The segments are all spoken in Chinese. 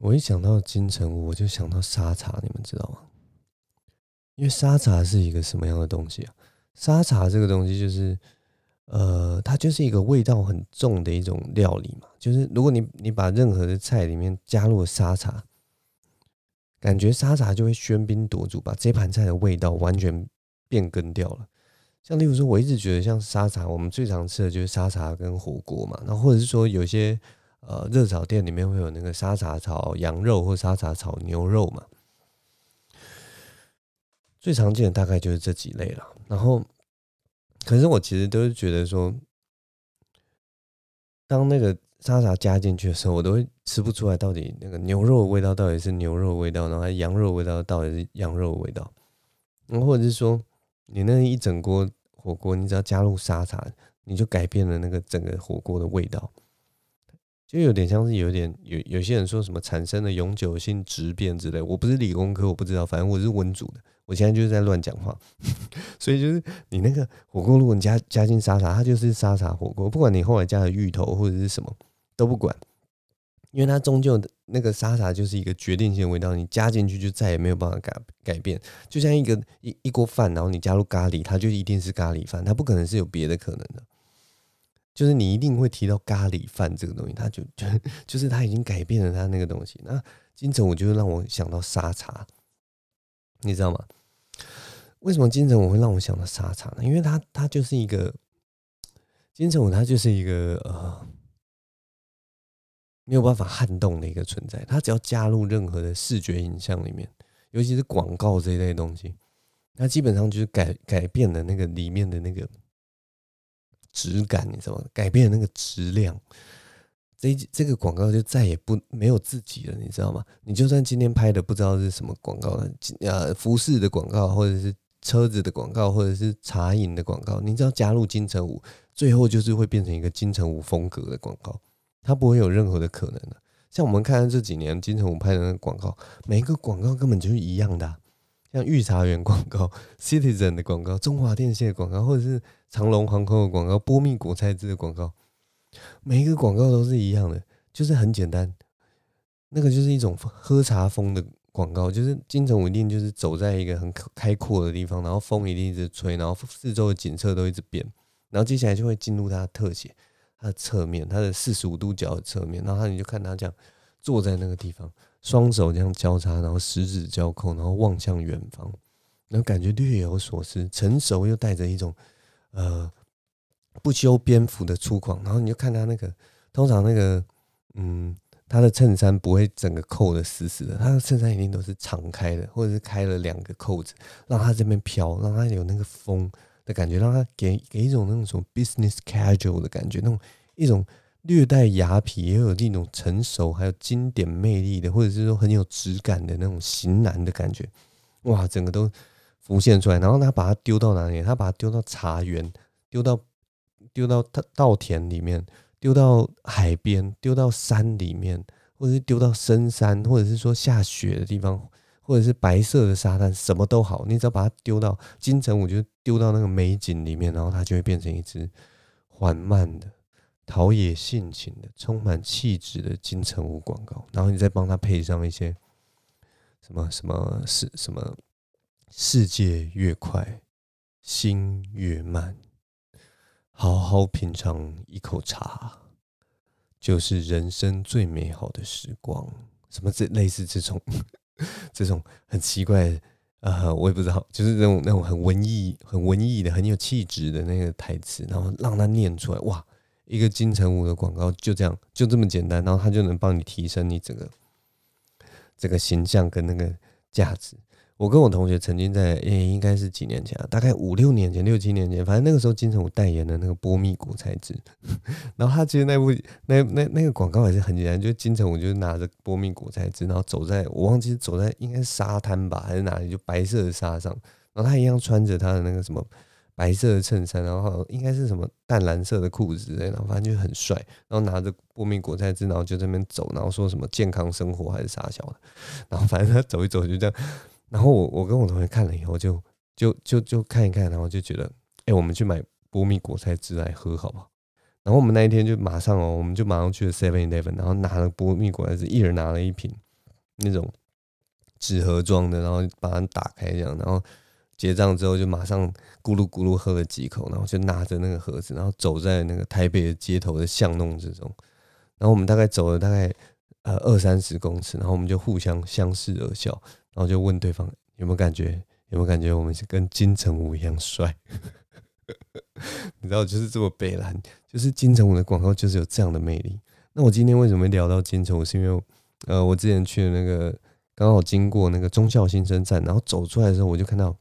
我一想到金城武，我就想到沙茶，你们知道吗？因为沙茶是一个什么样的东西啊？沙茶这个东西就是，呃，它就是一个味道很重的一种料理嘛。就是如果你你把任何的菜里面加入了沙茶，感觉沙茶就会喧宾夺主，把这盘菜的味道完全变更掉了。像例如说，我一直觉得像沙茶，我们最常吃的就是沙茶跟火锅嘛。然后或者是说，有些呃热炒店里面会有那个沙茶炒羊肉或沙茶炒牛肉嘛。最常见的大概就是这几类了。然后，可是我其实都是觉得说，当那个沙茶加进去的时候，我都会吃不出来到底那个牛肉的味道到底是牛肉味道，然后羊肉味道到底是羊肉味道。然后或者是说，你那一整锅火锅，你只要加入沙茶，你就改变了那个整个火锅的味道。就有点像是有点有有些人说什么产生了永久性质变之类，我不是理工科，我不知道，反正我是文组的，我现在就是在乱讲话，所以就是你那个火锅，如果你加加进沙茶，它就是沙茶火锅，不管你后来加了芋头或者是什么都不管，因为它终究那个沙茶就是一个决定性味道，你加进去就再也没有办法改改变，就像一个一一锅饭，然后你加入咖喱，它就一定是咖喱饭，它不可能是有别的可能的。就是你一定会提到咖喱饭这个东西，它就就 就是它已经改变了它那个东西。那金城武就会让我想到沙茶，你知道吗？为什么金城武会让我想到沙茶呢？因为他他就是一个金城武，他就是一个呃没有办法撼动的一个存在。他只要加入任何的视觉影像里面，尤其是广告这一类东西，他基本上就是改改变了那个里面的那个。质感，你知道吗？改变那个质量，这这个广告就再也不没有自己了，你知道吗？你就算今天拍的不知道是什么广告了，呃，服饰的广告，或者是车子的广告，或者是茶饮的广告，你只要加入金城武，最后就是会变成一个金城武风格的广告，它不会有任何的可能的。像我们看这几年金城武拍的那个广告，每一个广告根本就是一样的。像御茶园广告、Citizen 的广告、中华电信的广告，或者是长隆航空的广告、波蜜果菜汁的广告，每一个广告都是一样的，就是很简单。那个就是一种喝茶风的广告，就是金城武一定就是走在一个很开阔的地方，然后风一定一直吹，然后四周的景色都一直变，然后接下来就会进入它的特写，它的侧面，它的四十五度角的侧面，然后你就看他这样坐在那个地方。双手这样交叉，然后十指交扣，然后望向远方，然后感觉略有所思，成熟又带着一种呃不修边幅的粗犷。然后你就看他那个，通常那个嗯，他的衬衫不会整个扣的死死的，他的衬衫一定都是敞开的，或者是开了两个扣子，让他这边飘，让他有那个风的感觉，让他给给一种那种什么 business casual 的感觉，那种一种。略带雅痞，也有那种成熟，还有经典魅力的，或者是说很有质感的那种型男的感觉，哇，整个都浮现出来。然后他把它丢到哪里？他把它丢到茶园，丢到丢到稻田里面，丢到海边，丢到山里面，或者是丢到深山，或者是说下雪的地方，或者是白色的沙滩，什么都好。你只要把它丢到金城武，就丢到那个美景里面，然后它就会变成一只缓慢的。陶冶性情的、充满气质的金城武广告，然后你再帮他配上一些什么什么世什么世界越快，心越慢，好好品尝一口茶，就是人生最美好的时光。什么这类似这种 这种很奇怪的，呃，我也不知道，就是那种那种很文艺、很文艺的、很有气质的那个台词，然后让他念出来，哇！一个金城武的广告就这样，就这么简单，然后他就能帮你提升你整个这个形象跟那个价值。我跟我同学曾经在，诶，应该是几年前啊，大概五六年前、六七年前，反正那个时候金城武代言的那个波密果菜汁，然后他其实那部那那那个广告还是很简单，就金城武就是拿着波密果菜汁，然后走在我忘记走在应该是沙滩吧，还是哪里，就白色的沙上，然后他一样穿着他的那个什么。白色的衬衫，然后应该是什么淡蓝色的裤子之类的，然后反正就很帅，然后拿着波蜜果菜汁，然后就在那边走，然后说什么健康生活还是啥小的，然后反正他走一走就这样，然后我我跟我同学看了以后就就就就看一看，然后就觉得，哎、我们去买波蜜果菜汁来喝好不好？然后我们那一天就马上哦，我们就马上去了 Seven Eleven，然后拿了波蜜果菜汁，一人拿了一瓶，那种纸盒装的，然后把它打开这样，然后结账之后就马上咕噜咕噜喝了几口，然后就拿着那个盒子，然后走在那个台北的街头的巷弄之中，然后我们大概走了大概呃二三十公尺，然后我们就互相相视而笑，然后就问对方有没有感觉，有没有感觉我们是跟金城武一样帅？你知道，就是这么北烂，就是金城武的广告就是有这样的魅力。那我今天为什么聊到金城武？是因为呃，我之前去的那个刚好经过那个忠孝新生站，然后走出来的时候，我就看到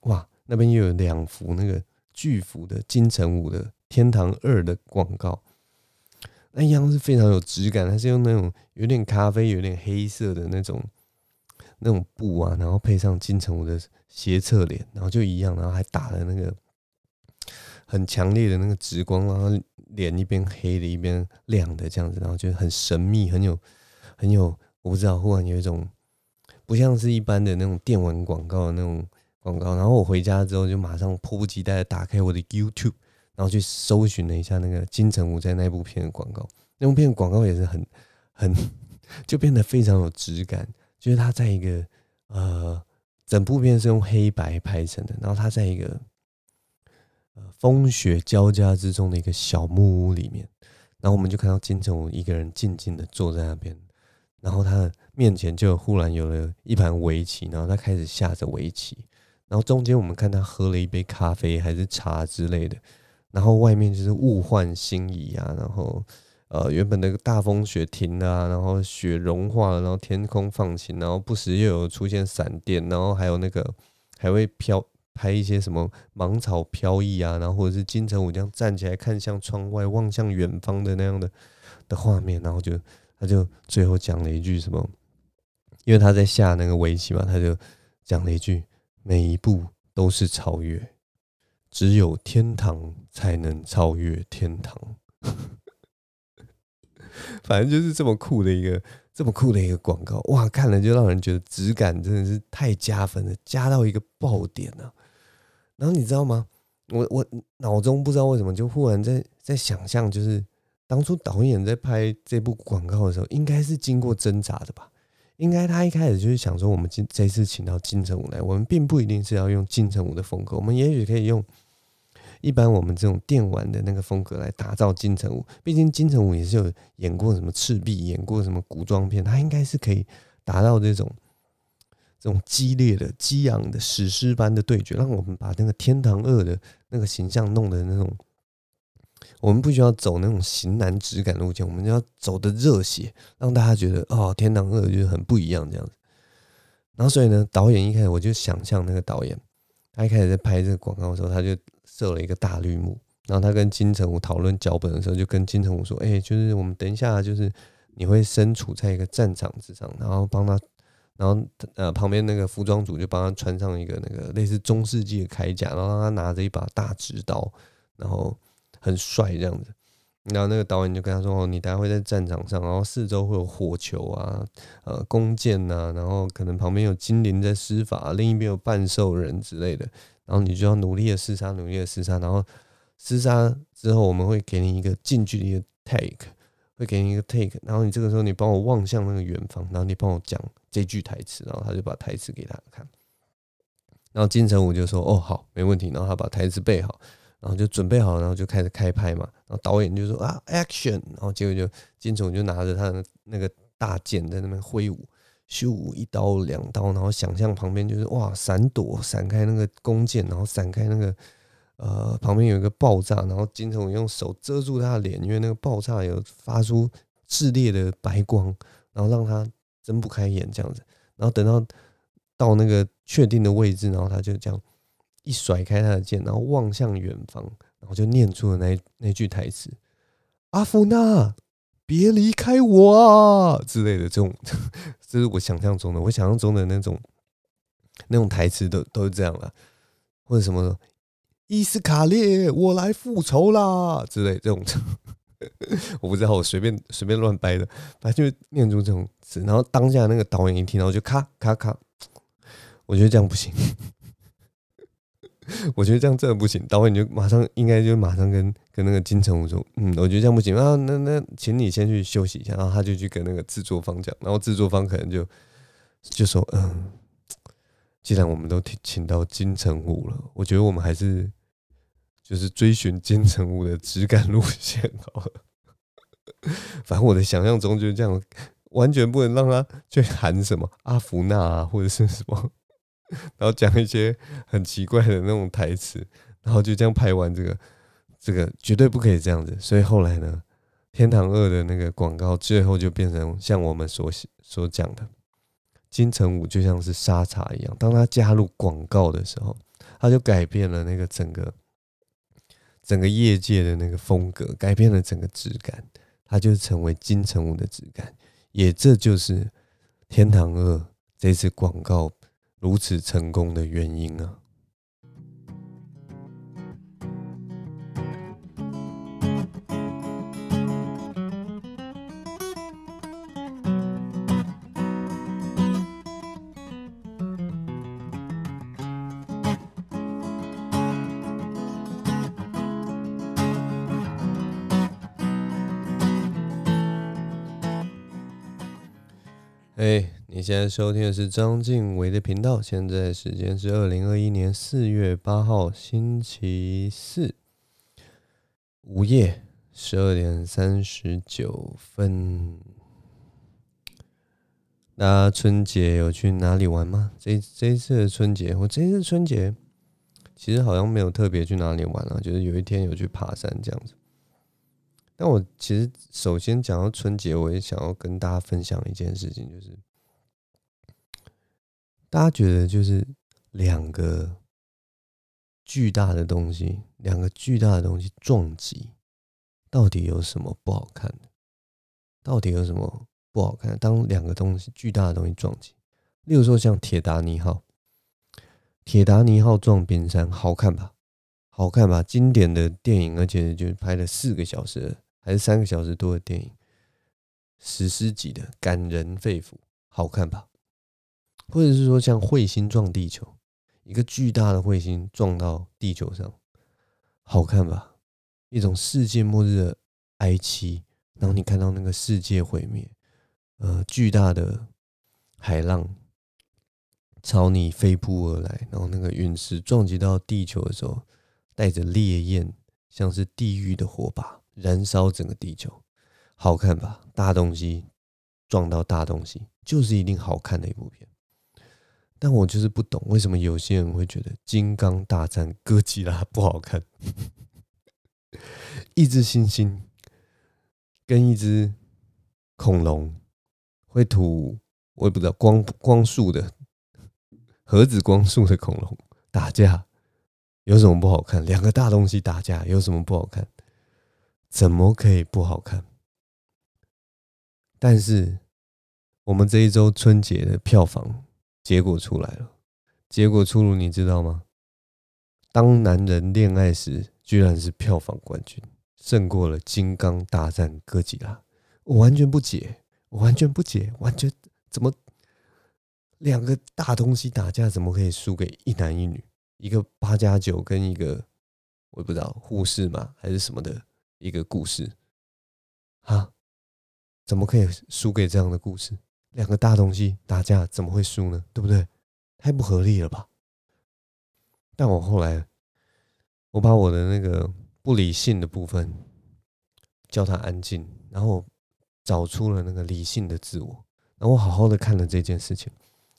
哇，那边又有两幅那个巨幅的金城武的《天堂二》的广告，那一样是非常有质感，它是用那种有点咖啡、有点黑色的那种那种布啊，然后配上金城武的斜侧脸，然后就一样，然后还打了那个。很强烈的那个直光，然后脸一边黑的，一边亮的这样子，然后就很神秘，很有很有，我不知道，忽然有一种不像是一般的那种电玩广告的那种广告。然后我回家之后就马上迫不及待的打开我的 YouTube，然后去搜寻了一下那个金城武在那部片的广告。那部片的广告也是很很 就变得非常有质感，就是他在一个呃整部片是用黑白拍成的，然后他在一个。风雪交加之中的一个小木屋里面，然后我们就看到金城武一个人静静的坐在那边，然后他的面前就忽然有了一盘围棋，然后他开始下着围棋，然后中间我们看他喝了一杯咖啡还是茶之类的，然后外面就是物换星移啊，然后呃原本那个大风雪停了，然后雪融化了，然后天空放晴，然后不时又有出现闪电，然后还有那个还会飘。拍一些什么芒草飘逸啊，然后或者是金城武这样站起来看向窗外，望向远方的那样的的画面，然后就他就最后讲了一句什么，因为他在下那个围棋嘛，他就讲了一句：每一步都是超越，只有天堂才能超越天堂。反正就是这么酷的一个。这么酷的一个广告，哇，看了就让人觉得质感真的是太加分了，加到一个爆点了。然后你知道吗？我我脑中不知道为什么就忽然在在想象，就是当初导演在拍这部广告的时候，应该是经过挣扎的吧？应该他一开始就是想说，我们今这次请到金城武来，我们并不一定是要用金城武的风格，我们也许可以用。一般我们这种电玩的那个风格来打造金城武，毕竟金城武也是有演过什么赤壁，演过什么古装片，他应该是可以达到这种这种激烈的、激昂的史诗般的对决，让我们把那个天堂二的那个形象弄得那种，我们不需要走那种型男质感路线，我们就要走的热血，让大家觉得哦，天堂二就是很不一样这样子。然后所以呢，导演一开始我就想象那个导演，他一开始在拍这个广告的时候，他就。设了一个大绿幕，然后他跟金城武讨论脚本的时候，就跟金城武说：“哎、就是我们等一下，就是你会身处在一个战场之上，然后帮他，然后呃旁边那个服装组就帮他穿上一个那个类似中世纪的铠甲，然后让他拿着一把大直刀，然后很帅这样子。然后那个导演就跟他说：哦，你待会在战场上，然后四周会有火球啊，呃弓箭呐、然后可能旁边有精灵在施法，另一边有半兽人之类的。”然后你就要努力的厮杀，努力的厮杀。然后厮杀之后，我们会给你一个近距离的 take，会给你一个 take。然后你这个时候，你帮我望向那个远方，然后你帮我讲这句台词。然后他就把台词给他看。然后金城武就说：“哦，好，没问题。”然后他把台词背好，然后就准备好，然后就开始开拍嘛。然后导演就说：“啊，action！” 然后结果就金城武就拿着他的那个大剑在那边挥舞。咻，一刀两刀，然后想象旁边就是哇，闪躲闪开那个弓箭，然后闪开那个呃旁边有一个爆炸，然后金城武用手遮住他的脸，因为那个爆炸有发出炽烈的白光，然后让他睁不开眼这样子。然后等到到那个确定的位置，然后他就这样一甩开他的剑，然后望向远方，然后就念出了那那句台词：“阿芙娜。”别离开我啊之类的这种，这是我想象中的。我想象中的那种那种台词都都是这样了，或者什么伊斯卡列，我来复仇啦之类这种，我不知道，我随便随便乱掰的，反正就念出这种词。然后当下那个导演一听，然后就咔咔咔，我觉得这样不行。我觉得这样真的不行，导演就马上应该就马上跟跟那个金城武说，嗯，我觉得这样不行啊，那那请你先去休息一下，然后他就去跟那个制作方讲，然后制作方可能就就说，嗯，既然我们都请请到金城武了，我觉得我们还是就是追寻金城武的质感路线好了。反正我的想象中就是这样，完全不能让他去喊什么阿芙娜啊，或者是什么。然后讲一些很奇怪的那种台词，然后就这样拍完这个，这个绝对不可以这样子。所以后来呢，天堂二的那个广告最后就变成像我们所所讲的，金城武就像是沙茶一样，当他加入广告的时候，他就改变了那个整个整个业界的那个风格，改变了整个质感，他就成为金城武的质感，也这就是天堂二这次广告。如此成功的原因啊！现在收听的是张静唯的频道，现在时间是二零二一年四月八号星期四午夜十二点三十九分。大家春节有去哪里玩吗？这这一次的春节，我这一次春节其实好像没有特别去哪里玩啊，就是有一天有去爬山这样子。但我其实首先讲到春节，我也想要跟大家分享一件事情，就是。大家觉得就是两个巨大的东西，两个巨大的东西撞击，到底有什么不好看的？到底有什么不好看？当两个东西巨大的东西撞击，例如说像铁达尼号，铁达尼号撞冰山，好看吧？好看吧？经典的电影，而且就是拍了四个小时还是三个小时多的电影，史诗级的，感人肺腑，好看吧？或者是说，像彗星撞地球，一个巨大的彗星撞到地球上，好看吧？一种世界末日的哀凄，然后你看到那个世界毁灭，呃，巨大的海浪朝你飞扑而来，然后那个陨石撞击到地球的时候，带着烈焰，像是地狱的火把，燃烧整个地球，好看吧？大东西撞到大东西，就是一定好看的一部片。但我就是不懂，为什么有些人会觉得《金刚大战 哥吉拉》不好看？一只猩猩跟一只恐龙会吐，我也不知道光光速的盒子光速的恐龙打架有什么不好看？两个大东西打架有什么不好看？怎么可以不好看？但是我们这一周春节的票房。结果出来了，结果出炉，你知道吗？当男人恋爱时，居然是票房冠军，胜过了《金刚大战哥吉拉》。我完全不解，我完全不解，完全怎么两个大东西打架，怎么可以输给一男一女？一个八加九跟一个我也不知道护士嘛还是什么的一个故事啊？怎么可以输给这样的故事？两个大东西打架怎么会输呢？对不对？太不合理了吧！但我后来，我把我的那个不理性的部分叫他安静，然后找出了那个理性的自我，然后我好好的看了这件事情，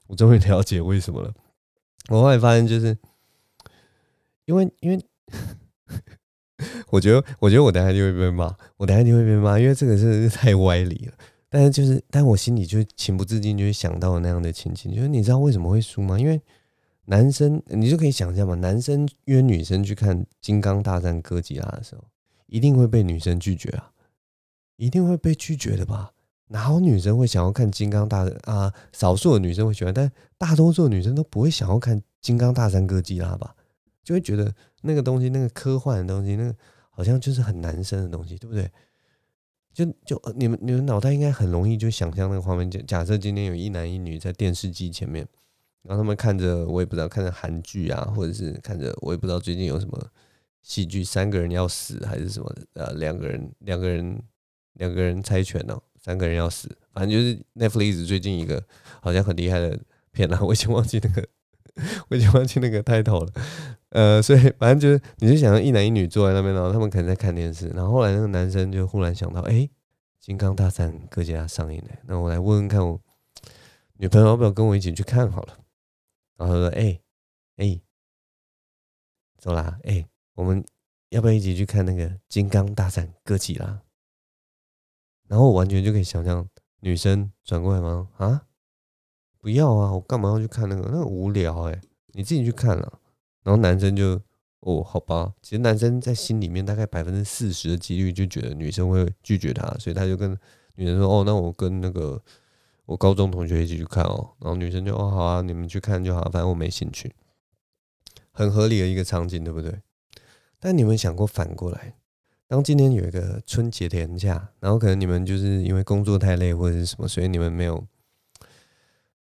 我终于了解为什么了。我后来发现，就是因为，因为 我觉得，我觉得我等下就会被骂，我等下就会被骂，因为这个真的是太歪理了。但是就是，但我心里就情不自禁就会想到那样的情景，就是你知道为什么会输吗？因为男生，你就可以想象嘛，男生约女生去看《金刚大战哥吉拉》的时候，一定会被女生拒绝啊，一定会被拒绝的吧？哪有女生会想要看《金刚大战》啊？少数的女生会喜欢，但大多数女生都不会想要看《金刚大战哥吉拉》吧？就会觉得那个东西，那个科幻的东西，那个好像就是很男生的东西，对不对？就就你们你们脑袋应该很容易就想象那个画面，假假设今天有一男一女在电视机前面，然后他们看着我也不知道看着韩剧啊，或者是看着我也不知道最近有什么戏剧，三个人要死还是什么呃，两个人两个人两个人猜拳哦，三个人要死，反正就是 Netflix 最近一个好像很厉害的片了，我已经忘记那个 我已经忘记那个 title 了，呃，所以反正就是你就想要一男一女坐在那边，然后他们可能在看电视，然后后来那个男生就忽然想到，哎，金刚大战哥吉拉上映了，那我来问问看我女朋友要不要跟我一起去看好了。然后他说：“哎、欸，哎、走啦，哎、我们要不要一起去看那个《金刚大战哥吉拉》？”然后我完全就可以想象女生转过来吗？啊，不要啊，我干嘛要去看那个？那个无聊哎、你自己去看了。然后男生就哦，好吧，其实男生在心里面大概百分之四十的几率就觉得女生会拒绝他，所以他就跟女生说：“哦，那我跟那个。”我高中同学一起去看哦，然后女生就哦好啊，你们去看就好，反正我没兴趣，很合理的一个场景，对不对？但你们想过反过来，当今天有一个春节连假，然后可能你们就是因为工作太累或者是什么，所以你们没有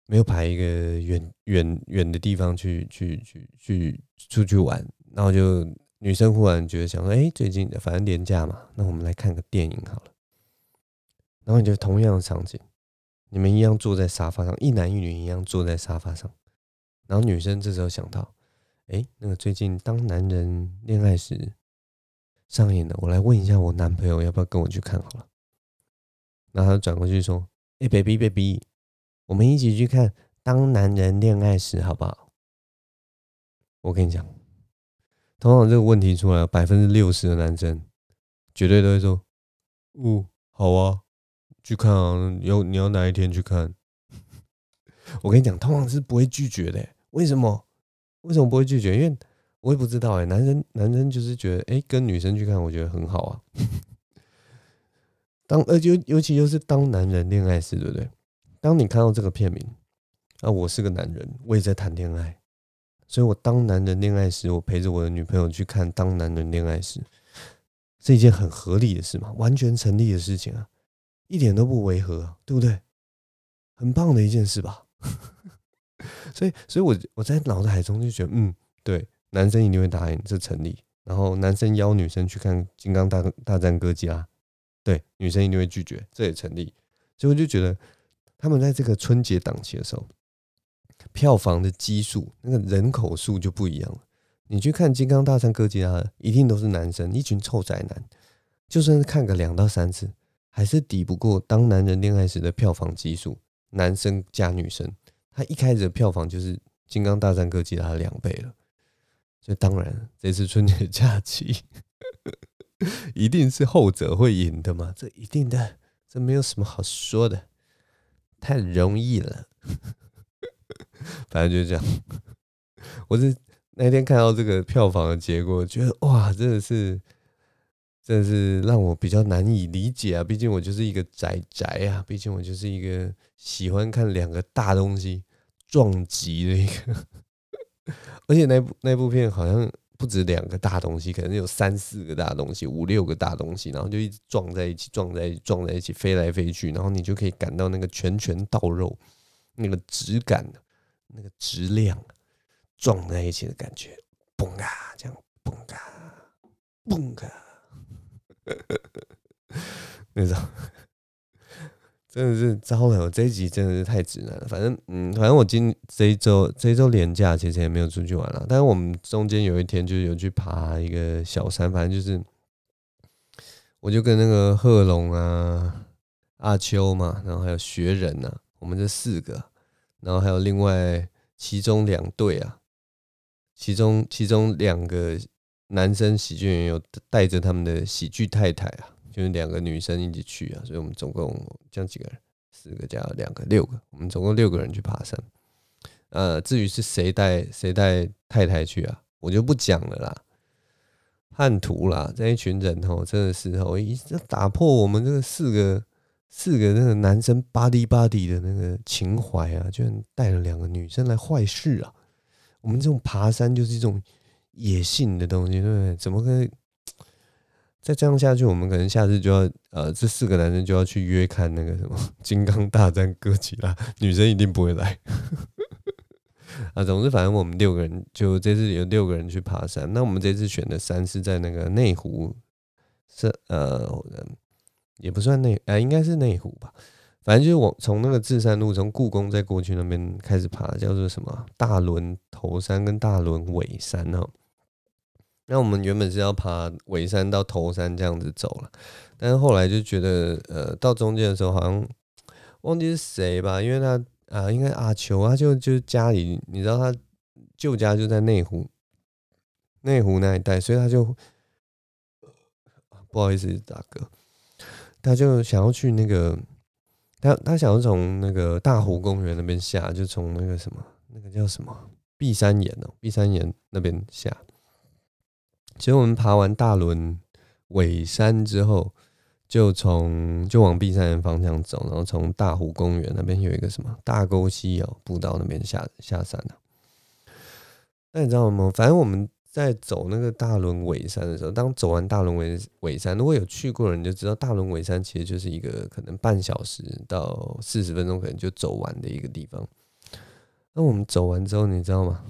没有排一个远远远的地方去去去去出去玩，然后就女生忽然觉得想说，哎，最近反正连假嘛，那我们来看个电影好了，然后你就同样的场景。你们一样坐在沙发上，一男一女一样坐在沙发上，然后女生这时候想到，哎，那个最近《当男人恋爱时》上映了，我来问一下我男朋友要不要跟我去看好了。然后他转过去说，哎，baby baby，我们一起去看《当男人恋爱时》好不好？我跟你讲，通常这个问题出来，百分之六十的男生绝对都会说，哦，好啊。去看啊！要你要哪一天去看？我跟你讲，通常是不会拒绝的。为什么？为什么不会拒绝？因为我也不知道哎。男生男生就是觉得，哎，跟女生去看，我觉得很好啊。当呃，尤尤其又是当男人恋爱时，对不对？当你看到这个片名，啊，我是个男人，我也在谈恋爱，所以我当男人恋爱时，我陪着我的女朋友去看《当男人恋爱时》，是一件很合理的事嘛，完全成立的事情啊。一点都不违和啊，对不对？很棒的一件事吧。所以，所以我我在脑海中就觉得，嗯，对，男生一定会答应，这成立。然后，男生邀女生去看《金刚大大战哥吉拉》，对，女生一定会拒绝，这也成立。所以，我就觉得他们在这个春节档期的时候，票房的基数，那个人口数就不一样了。你去看《金刚大战哥吉拉》，一定都是男生，一群臭宅男，就算是看个两到三次。还是抵不过当男人恋爱时的票房基数，男生加女生，他一开始的票房就是《金刚大战哥吉拉》的两倍了。所以当然，这次春节假期 一定是后者会赢的嘛？这一定的，这没有什么好说的，太容易了。反正就这样。我是那天看到这个票房的结果，觉得哇，真的是。真的是让我比较难以理解啊！毕竟我就是一个宅宅啊，毕竟我就是一个喜欢看两个大东西撞击的一个，而且那部那部片好像不止两个大东西，可能有三四个大东西，五六个大东西，然后就一直撞在一起，撞在一起撞在一起，飞来飞去，然后你就可以感到那个拳拳到肉，那个质感，那个质量撞在一起的感觉，嘣啊，这样嘣啊，嘣啊。那种真的是糟了，这一集真的是太直男了。反正嗯，反正我今这一周这一周连假其实也没有出去玩了。但是我们中间有一天就有去爬一个小山，反正就是我就跟那个贺龙啊、阿秋嘛，然后还有学人呐、啊，我们这四个，然后还有另外其中两队啊，其中其中两个。男生喜剧演员有带着他们的喜剧太太啊，就是两个女生一起去啊，所以我们总共这样几个人，四个加两个，六个，我们总共六个人去爬山。呃，至于是谁带谁带太太去啊，我就不讲了啦。叛徒啦，这一群人哦，真的是哦，一直打破我们这个四个四个那个男生 buddy buddy 的那个情怀啊，居然带了两个女生来坏事啊！我们这种爬山就是一种。野性的东西，对不对？怎么可以再这样下去？我们可能下次就要呃，这四个男生就要去约看那个什么 《金刚大战哥吉拉》，女生一定不会来。啊，总之反正我们六个人就这次有六个人去爬山。那我们这次选的山是在那个内湖，是呃，也不算内，啊、应该是内湖吧。反正就是我从那个至善路从故宫再过去那边开始爬，叫做什么大轮头山跟大轮尾山哦。那我们原本是要爬尾山到头山这样子走了，但是后来就觉得，呃，到中间的时候好像忘记是谁吧，因为他啊、呃，应该阿球，他就就家里，你知道他旧家就在内湖，内湖那一带，所以他就不好意思大哥，他就想要去那个，他他想要从那个大湖公园那边下，就从那个什么那个叫什么碧山岩哦，碧山岩那边下。其实我们爬完大仑尾山之后，就从就往碧山岩方向走，然后从大湖公园那边有一个什么大沟溪哦步道那边下下山的。那你知道吗？反正我们在走那个大仑尾山的时候，当走完大仑尾尾山，如果有去过的人就知道，大仑尾山其实就是一个可能半小时到四十分钟可能就走完的一个地方。那我们走完之后，你知道吗？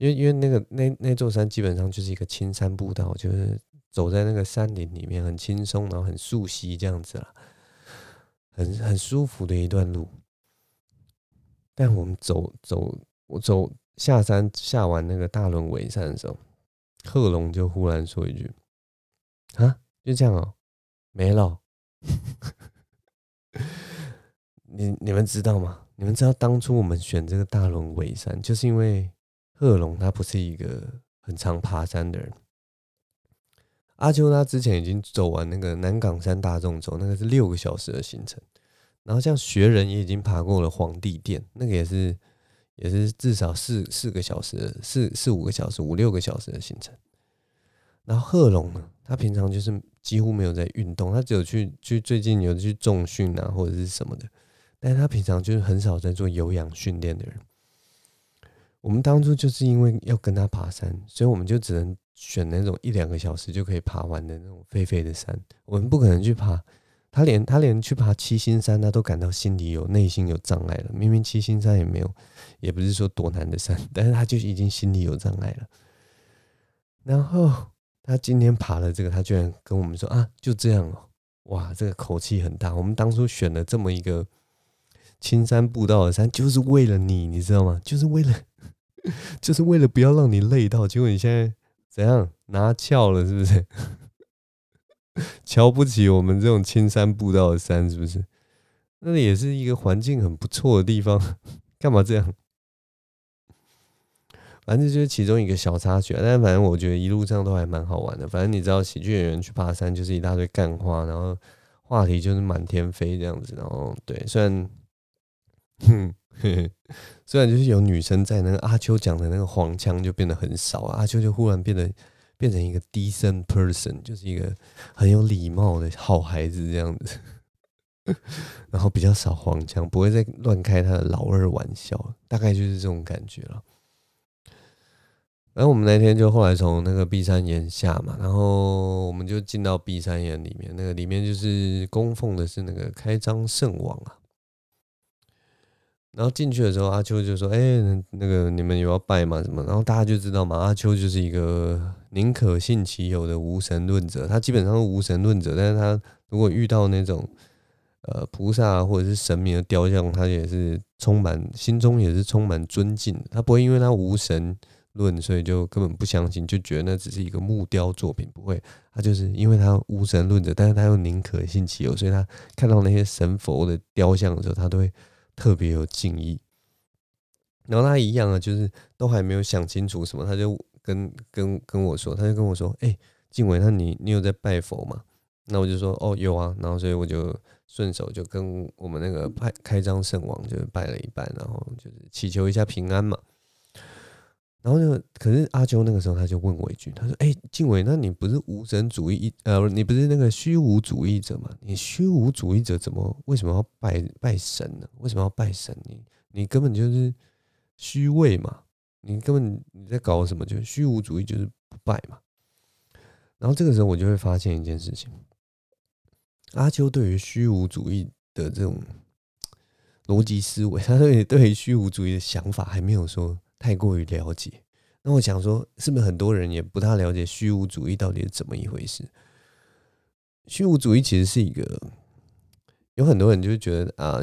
因为因为那个那那座山基本上就是一个青山步道，就是走在那个山林里面很轻松，然后很溯溪这样子啦，很很舒服的一段路。但我们走走我走下山下完那个大轮尾山的时候，贺龙就忽然说一句：“啊，就这样哦，没了。” 你你们知道吗？你们知道当初我们选这个大轮尾山，就是因为。贺龙他不是一个很常爬山的人。阿秋他之前已经走完那个南港山大纵走，那个是六个小时的行程。然后像学人也已经爬过了皇帝殿，那个也是也是至少四四个小时，四四五个小时，五六个小时的行程。然后贺龙呢，他平常就是几乎没有在运动，他只有去去最近有去重训啊或者是什么的，但是他平常就是很少在做有氧训练的人。我们当初就是因为要跟他爬山，所以我们就只能选那种一两个小时就可以爬完的那种废废的山。我们不可能去爬，他连他连去爬七星山，他都感到心里有内心有障碍了。明明七星山也没有，也不是说多难的山，但是他就已经心里有障碍了。然后他今天爬了这个，他居然跟我们说啊，就这样哦，哇，这个口气很大。我们当初选了这么一个青山步道的山，就是为了你，你知道吗？就是为了。就是为了不要让你累到，结果你现在怎样拿翘了，是不是？瞧不起我们这种青山步道的山，是不是？那也是一个环境很不错的地方，干嘛这样？反正就是其中一个小插曲，但反正我觉得一路上都还蛮好玩的。反正你知道，喜剧演员去爬山就是一大堆干话，然后话题就是满天飞这样子。然后对，虽然，哼。虽然就是有女生在，那个阿秋讲的那个黄腔就变得很少，阿秋就忽然变得变成一个 decent person，就是一个很有礼貌的好孩子这样子，然后比较少黄腔，不会再乱开他的老二玩笑，大概就是这种感觉了。然后我们那天就后来从那个碧山岩下嘛，然后我们就进到碧山岩里面，那个里面就是供奉的是那个开张圣王啊。然后进去的时候，阿秋就说：“哎、欸，那个你们有要拜吗？什么？”然后大家就知道嘛，阿秋就是一个宁可信其有的无神论者。他基本上是无神论者，但是他如果遇到那种呃菩萨或者是神明的雕像，他也是充满心中也是充满尊敬的。他不会因为他无神论，所以就根本不相信，就觉得那只是一个木雕作品。不会，他就是因为他无神论者，但是他又宁可信其有，所以他看到那些神佛的雕像的时候，他都会。特别有敬意，然后他一样啊，就是都还没有想清楚什么，他就跟跟跟我说，他就跟我说，哎、静伟，那你你有在拜佛吗？那我就说，哦，有啊，然后所以我就顺手就跟我们那个派开张圣王就拜了一拜，然后就是祈求一下平安嘛。然后呢，可是阿秋那个时候他就问我一句，他说：“哎、欸，晋玮，那你不是无神主义呃，你不是那个虚无主义者吗？你虚无主义者怎么为什么要拜拜神呢？为什么要拜神？你你根本就是虚伪嘛！你根本你在搞什么？就虚无主义，就是不拜嘛。”然后这个时候我就会发现一件事情：阿秋对于虚无主义的这种逻辑思维，他对对于虚无主义的想法还没有说太过于了解。那我想说，是不是很多人也不太了解虚无主义到底是怎么一回事？虚无主义其实是一个，有很多人就觉得啊，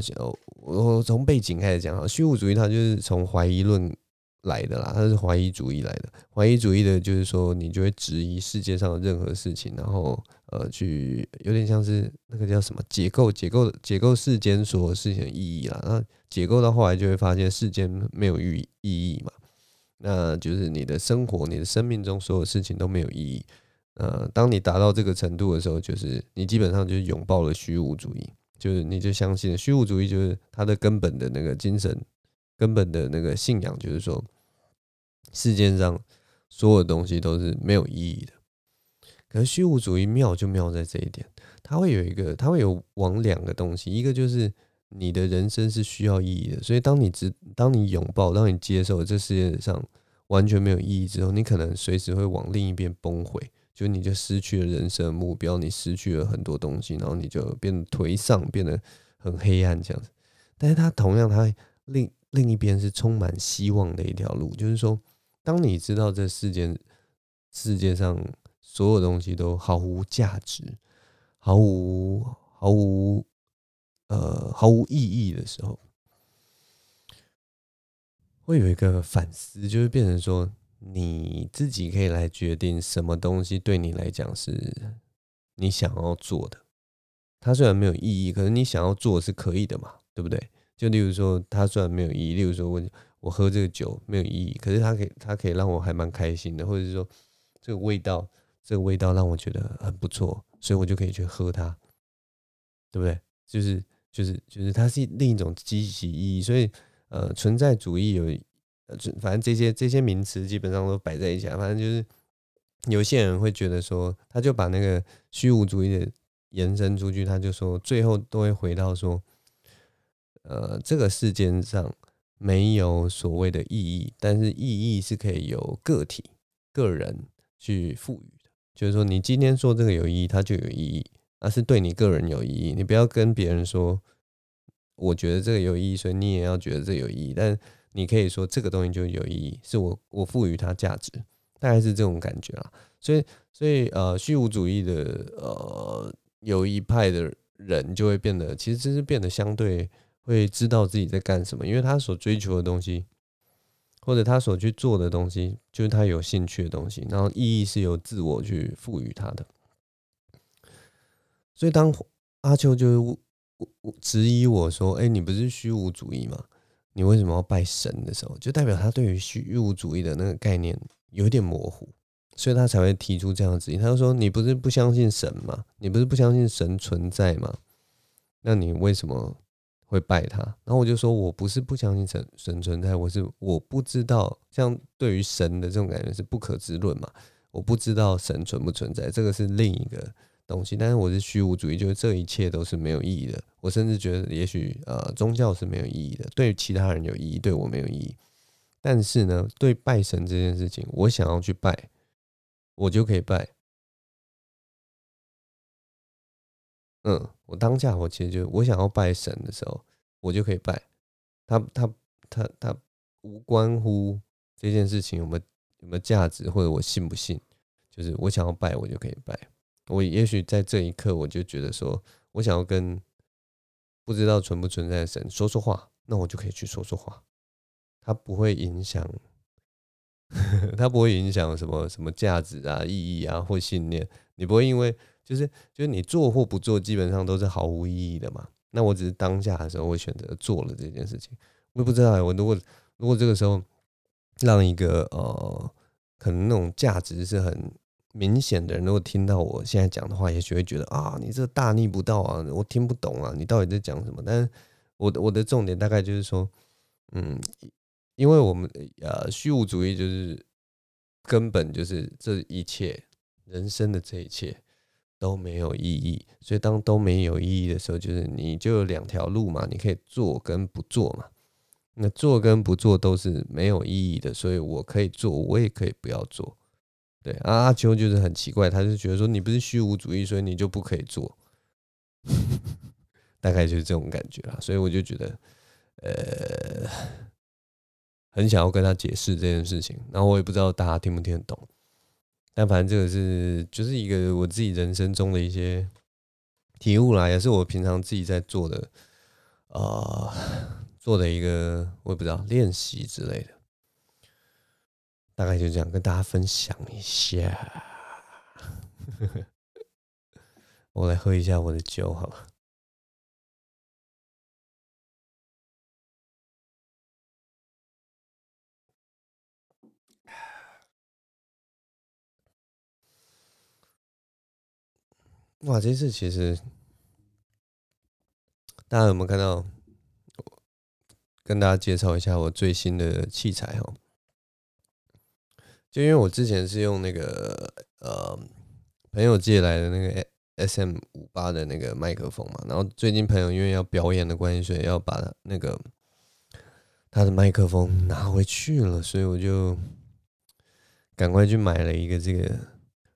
我从背景开始讲哈，虚无主义它就是从怀疑论来的啦，它是怀疑主义来的。怀疑主义的就是说，你就会质疑世界上的任何事情，然后呃，去有点像是那个叫什么解构、解构、解构世间所有事情的意义啦。那解构到后来就会发现世间没有意意义嘛。那就是你的生活、你的生命中所有事情都没有意义。呃，当你达到这个程度的时候，就是你基本上就是拥抱了虚无主义，就是你就相信虚无主义，就是它的根本的那个精神、根本的那个信仰，就是说世界上所有东西都是没有意义的。可是虚无主义妙就妙在这一点，它会有一个，它会有往两个东西，一个就是你的人生是需要意义的，所以当你只当你拥抱、当你接受这世界上完全没有意义之后，你可能随时会往另一边崩溃，就你就失去了人生目标，你失去了很多东西，然后你就变得颓丧，变得很黑暗这样子。但是它同样，它另另一边是充满希望的一条路，就是说，当你知道这世界世界上。所有东西都毫无价值，毫无毫无呃毫无意义的时候，会有一个反思，就是变成说你自己可以来决定什么东西对你来讲是你想要做的。它虽然没有意义，可是你想要做是可以的嘛，对不对？就例如说，它虽然没有意义，例如说我我喝这个酒没有意义，可是它可以它可以让我还蛮开心的，或者是说这个味道。这个味道让我觉得很不错，所以我就可以去喝它，对不对？就是就是就是它是另一种积极意义。所以呃，存在主义有呃，反正这些这些名词基本上都摆在一起。反正就是有些人会觉得说，他就把那个虚无主义的延伸出去，他就说最后都会回到说，呃，这个世界上没有所谓的意义，但是意义是可以由个体个人去赋予。就是说，你今天说这个有意义，它就有意义，那是对你个人有意义。你不要跟别人说，我觉得这个有意义，所以你也要觉得这有意义。但你可以说这个东西就有意义，是我我赋予它价值，大概是这种感觉啦。所以，所以呃，虚无主义的呃有一派的人就会变得，其实这是变得相对会知道自己在干什么，因为他所追求的东西。或者他所去做的东西，就是他有兴趣的东西，然后意义是由自我去赋予他的。所以当阿秋就质疑我说：“哎，你不是虚无主义吗？你为什么要拜神的时候，就代表他对于虚无主义的那个概念有点模糊，所以他才会提出这样的质疑。他就说：你不是不相信神吗？你不是不相信神存在吗？那你为什么？”会拜他，然后我就说，我不是不相信神神存在，我是我不知道，像对于神的这种感觉是不可知论嘛，我不知道神存不存在，这个是另一个东西。但是我是虚无主义，就是这一切都是没有意义的。我甚至觉得，也许呃，宗教是没有意义的，对其他人有意义，对我没有意义。但是呢，对拜神这件事情，我想要去拜，我就可以拜。嗯。我当下，我其实就我想要拜神的时候，我就可以拜他，他，他，他无关乎这件事情有没有有没有价值，或者我信不信，就是我想要拜，我就可以拜。我也许在这一刻，我就觉得说，我想要跟不知道存不存在的神说说话，那我就可以去说说话。他不会影响，他不会影响什么什么价值啊、意义啊或信念。你不会因为。就是就是你做或不做，基本上都是毫无意义的嘛。那我只是当下的时候，我选择做了这件事情。我也不知道，我如果如果这个时候让一个呃，可能那种价值是很明显的人，如果听到我现在讲的话，也许会觉得啊，你这大逆不道啊，我听不懂啊，你到底在讲什么？但是我的我的重点大概就是说，嗯，因为我们呃虚无主义就是根本就是这一切人生的这一切。都没有意义，所以当都没有意义的时候，就是你就有两条路嘛，你可以做跟不做嘛。那做跟不做都是没有意义的，所以我可以做，我也可以不要做。对，阿秋就是很奇怪，他就觉得说你不是虚无主义，所以你就不可以做，大概就是这种感觉啦。所以我就觉得，呃，很想要跟他解释这件事情，然后我也不知道大家听不听得懂，但反正这个是就是一个我自己人生中的一些体悟啦，也是我平常自己在做的，呃，做的一个我也不知道练习之类的，大概就这样跟大家分享一下。我来喝一下我的酒，好了。哇，这次其实大家有没有看到？跟大家介绍一下我最新的器材哦。就因为我之前是用那个呃朋友借来的那个 SM 五八的那个麦克风嘛，然后最近朋友因为要表演的关系，所以要把那个他的麦克风拿回去了，所以我就赶快去买了一个这个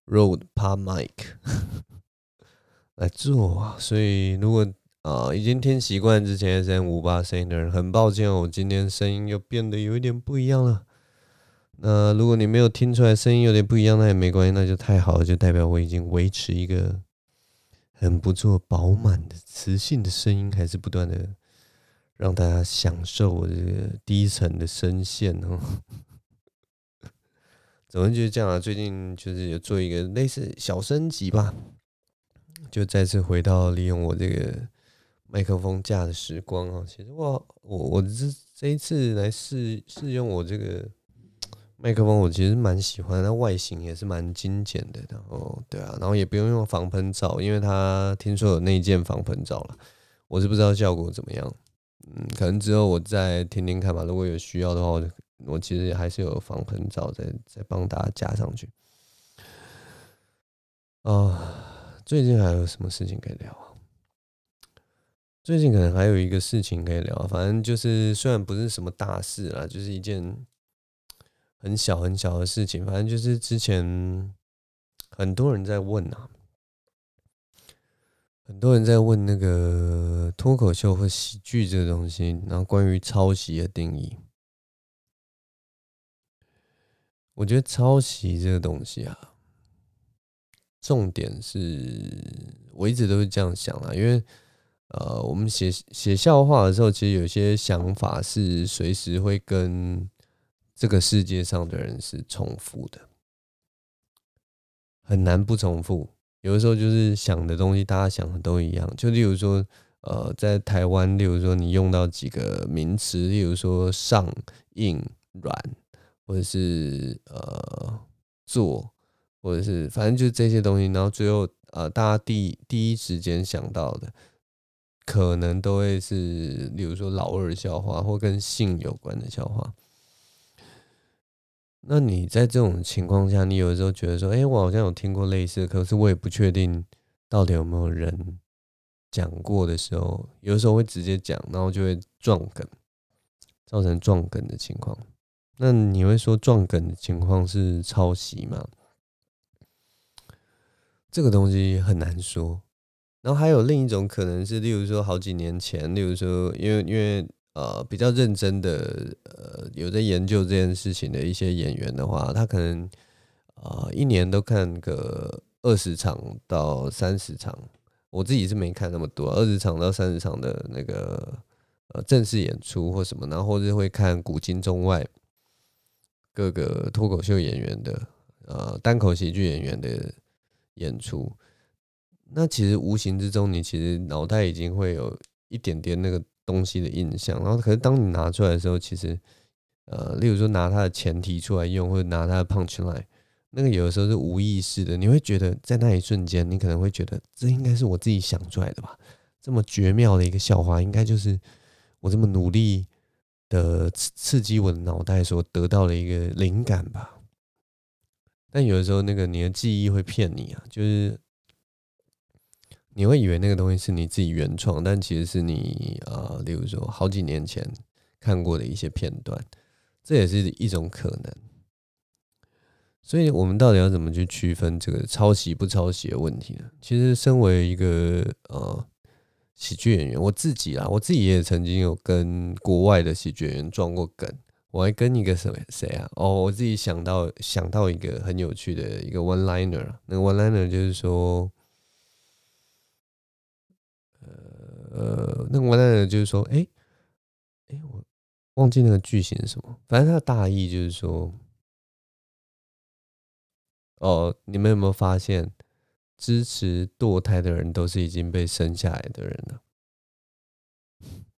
Rode PodMic 来做啊。所以如果啊、已经听习惯之前 SM 五八声音的人，很抱歉，我今天声音又变得有一点不一样了。那如果你没有听出来声音有点不一样，那也没关系，那就太好了，就代表我已经维持一个很不错、饱满的磁性的声音，还是不断的让大家享受我这个低沉的声线哦。总之就是这样啊，最近就是有做一个类似小升级吧，就再次回到利用我这个麦克风架的时光哦。其实我我我这这一次来试试用我这个。麦克风我其实蛮喜欢，它外形也是蛮精简的，然后对啊，然后也不用用防喷罩，因为它听说有内建防喷罩了，我是不知道效果怎么样，嗯，可能之后我再听听看吧，如果有需要的话，我我其实还是有防喷罩再再帮大家加上去。啊，最近还有什么事情可以聊啊？最近可能还有一个事情可以聊，反正就是虽然不是什么大事啦，就是一件。很小很小的事情，反正就是之前很多人在问啊，很多人在问那个脱口秀和喜剧这个东西，然后关于抄袭的定义。我觉得抄袭这个东西啊，重点是我一直都是这样想啦，因为呃，我们写写笑话的时候，其实有些想法是随时会跟。这个世界上的人是重复的，很难不重复。有的时候就是想的东西，大家想的都一样。就例如说，呃，在台湾，例如说你用到几个名词，例如说上、硬、软，或者是呃做，或者是反正就是这些东西。然后最后，呃，大家第第一时间想到的，可能都会是，例如说老二笑话，或跟性有关的笑话。那你在这种情况下，你有的时候觉得说，哎，我好像有听过类似，可是我也不确定到底有没有人讲过的时候，有的时候会直接讲，然后就会撞梗，造成撞梗的情况。那你会说撞梗的情况是抄袭吗？这个东西很难说。然后还有另一种可能是，例如说好几年前，例如说，因为因为。呃，比较认真的，呃，有在研究这件事情的一些演员的话，他可能呃一年都看个二十场到三十场。我自己是没看那么多，二十场到三十场的那个呃正式演出或什么，然后或者会看古今中外各个脱口秀演员的呃单口喜剧演员的演出。那其实无形之中，你其实脑袋已经会有一点点那个。东西的印象，然后可是当你拿出来的时候，其实，呃，例如说拿它的前提出来用，或者拿它的 punchline，那个有的时候是无意识的，你会觉得在那一瞬间，你可能会觉得这应该是我自己想出来的吧？这么绝妙的一个笑话，应该就是我这么努力的刺刺激我的脑袋所得到的一个灵感吧？但有的时候，那个你的记忆会骗你啊，就是。你会以为那个东西是你自己原创，但其实是你呃，例如说好几年前看过的一些片段，这也是一种可能。所以，我们到底要怎么去区分这个抄袭不抄袭的问题呢？其实，身为一个呃喜剧演员，我自己啦，我自己也曾经有跟国外的喜剧演员撞过梗。我还跟一个谁谁啊？哦，我自己想到想到一个很有趣的一个 one liner，那个 one liner 就是说，呃，那个 one liner 就是说，哎，哎，我忘记那个句型是什么，反正它的大意就是说，哦，你们有没有发现，支持堕胎的人都是已经被生下来的人了？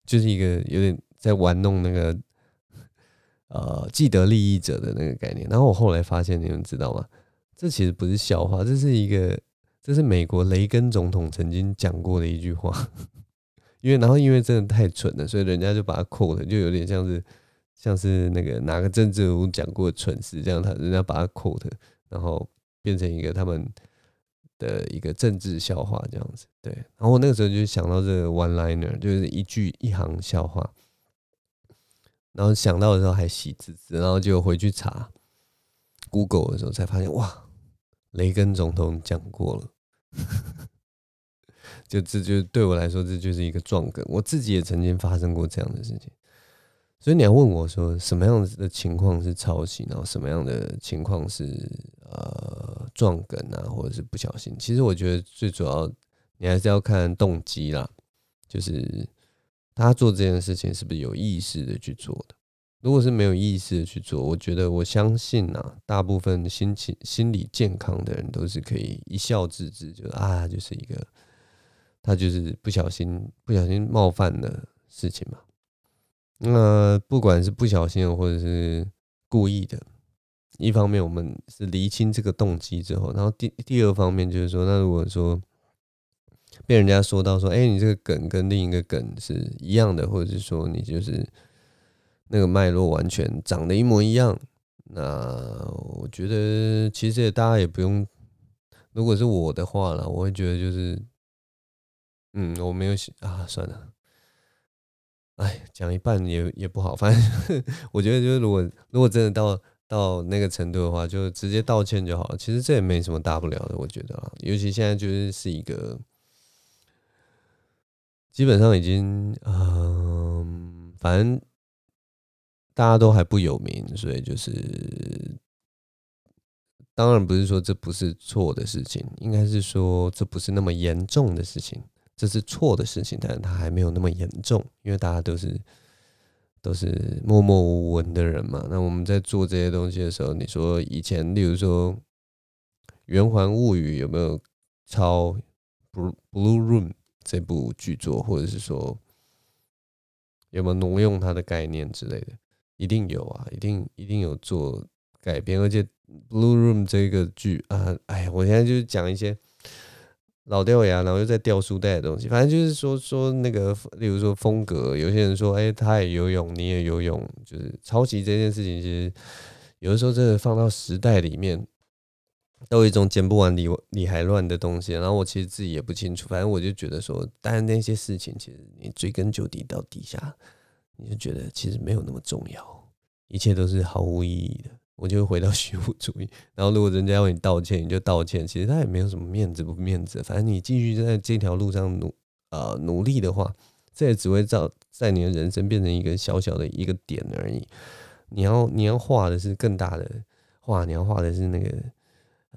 就是一个有点在玩弄那个。呃，既得利益者的那个概念。然后我后来发现，你们知道吗？这其实不是笑话，这是一个，这是美国雷根总统曾经讲过的一句话。因为，然后因为真的太蠢了，所以人家就把它 quote，就有点像是，像是那个哪个政治人物讲过蠢事这样，他人家把它 quote，然后变成一个他们的一个政治笑话这样子。对。然后我那个时候就想到这个 one liner，就是一句一行笑话。然后想到的时候还喜滋滋，然后就回去查 Google 的时候才发现，哇，雷根总统讲过了，就这就对我来说，这就是一个撞梗。我自己也曾经发生过这样的事情，所以你要问我说，什么样的情况是抄袭，然后什么样的情况是呃撞梗啊，或者是不小心？其实我觉得最主要，你还是要看动机啦，就是。他做这件事情是不是有意识的去做的？如果是没有意识的去做，我觉得我相信呐，大部分心情心理健康的人都是可以一笑置之，就啊，就是一个他就是不小心不小心冒犯的事情嘛。那不管是不小心或者是故意的，一方面我们是厘清这个动机之后，然后第第二方面就是说，那如果说。被人家说到说，哎、你这个梗跟另一个梗是一样的，或者是说你就是那个脉络完全长得一模一样，那我觉得其实大家也不用，如果是我的话啦，我会觉得就是，嗯，我没有写啊，算了，哎，讲一半也也不好，反正 我觉得就是如果如果真的到到那个程度的话，就直接道歉就好了。其实这也没什么大不了的，我觉得啊，尤其现在就是是一个。基本上已经，嗯、反正大家都还不有名，所以就是，当然不是说这不是错的事情，应该是说这不是那么严重的事情，这是错的事情，但是它还没有那么严重，因为大家都是都是默默无闻的人嘛。那我们在做这些东西的时候，你说以前，例如说《圆环物语》有没有抄《Blue Blue Room》？这部剧作，或者是说有没有挪用它的概念之类的，一定有啊，一定一定有做改编。而且《Blue Room》这个剧啊，哎，我现在就是讲一些老掉牙，然后又在掉书袋的东西。反正就是说说那个，例如说风格，有些人说，哎，他也游泳，你也游泳，就是抄袭这件事情，其实有的时候真的放到时代里面。都有一种剪不完理理还乱的东西，然后我其实自己也不清楚，反正我就觉得说，当然那些事情其实你追根究底到底下，你就觉得其实没有那么重要，一切都是毫无意义的。我就回到虚无主义，然后如果人家要你道歉，你就道歉，其实他也没有什么面子不面子，反正你继续在这条路上努呃努力的话，这也只会造在你的人生变成一个小小的一个点而已。你要你要画的是更大的画，你要画的是那个。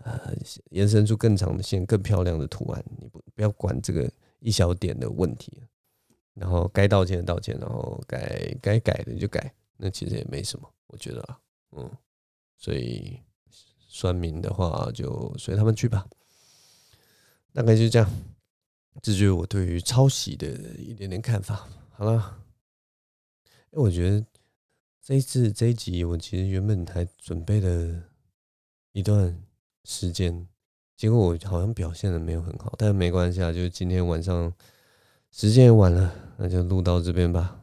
呃，延伸出更长的线，更漂亮的图案。你不不要管这个一小点的问题，然后该道歉的道歉，然后该该改的就改，那其实也没什么，我觉得啊，嗯，所以算命的话就随他们去吧。大概就这样，这就是我对于抄袭的一点点看法。好了，因为我觉得这一次这一集，我其实原本还准备了一段。时间，结果我好像表现的没有很好，但没关系啊，就是今天晚上时间也晚了，那就录到这边吧。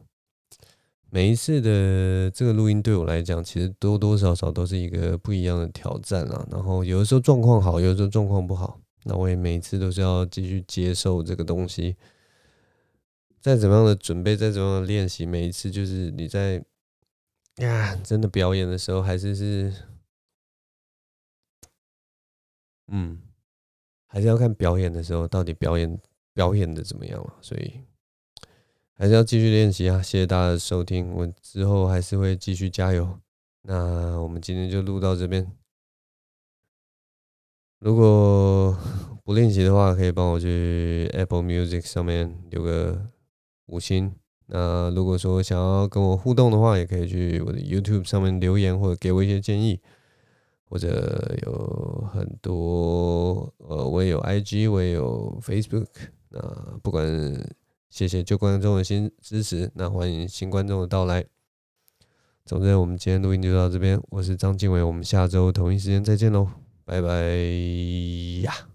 每一次的这个录音对我来讲，其实多多少少都是一个不一样的挑战啊。然后有的时候状况好，有的时候状况不好，那我也每一次都是要继续接受这个东西。再怎么样的准备，再怎么样的练习，每一次就是你在呀真的表演的时候，还是是。嗯，还是要看表演的时候到底表演表演的怎么样了，所以还是要继续练习啊！谢谢大家的收听，我之后还是会继续加油。那我们今天就录到这边。如果 不练习的话，可以帮我去 Apple Music 上面留个五星。那如果说想要跟我互动的话，也可以去我的 YouTube 上面留言，或者给我一些建议，或者有很多呃，我也有 IG，我也有 Facebook。那不管谢谢旧观众的新支持，那欢迎新观众的到来。总之，我们今天录音就到这边，我是张经纬，我们下周同一时间再见喽，拜拜呀。